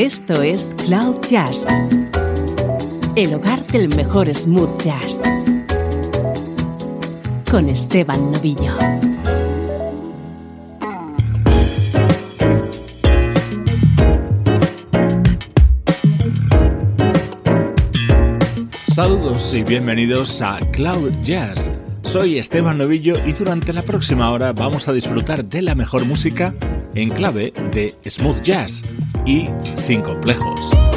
Esto es Cloud Jazz, el hogar del mejor smooth jazz, con Esteban Novillo. Saludos y bienvenidos a Cloud Jazz. Soy Esteban Novillo y durante la próxima hora vamos a disfrutar de la mejor música en clave de smooth jazz y sin complejos.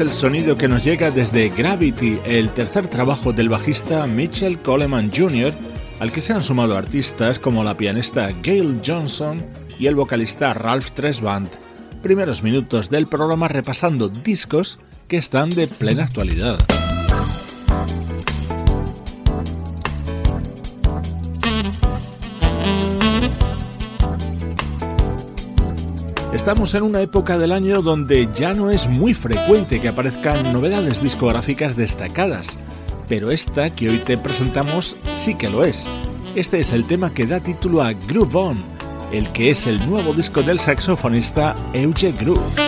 El sonido que nos llega desde Gravity, el tercer trabajo del bajista Mitchell Coleman Jr., al que se han sumado artistas como la pianista Gail Johnson y el vocalista Ralph Tresvant. Primeros minutos del programa repasando discos que están de plena actualidad. Estamos en una época del año donde ya no es muy frecuente que aparezcan novedades discográficas destacadas, pero esta que hoy te presentamos sí que lo es. Este es el tema que da título a Groove On, el que es el nuevo disco del saxofonista Euge Groove.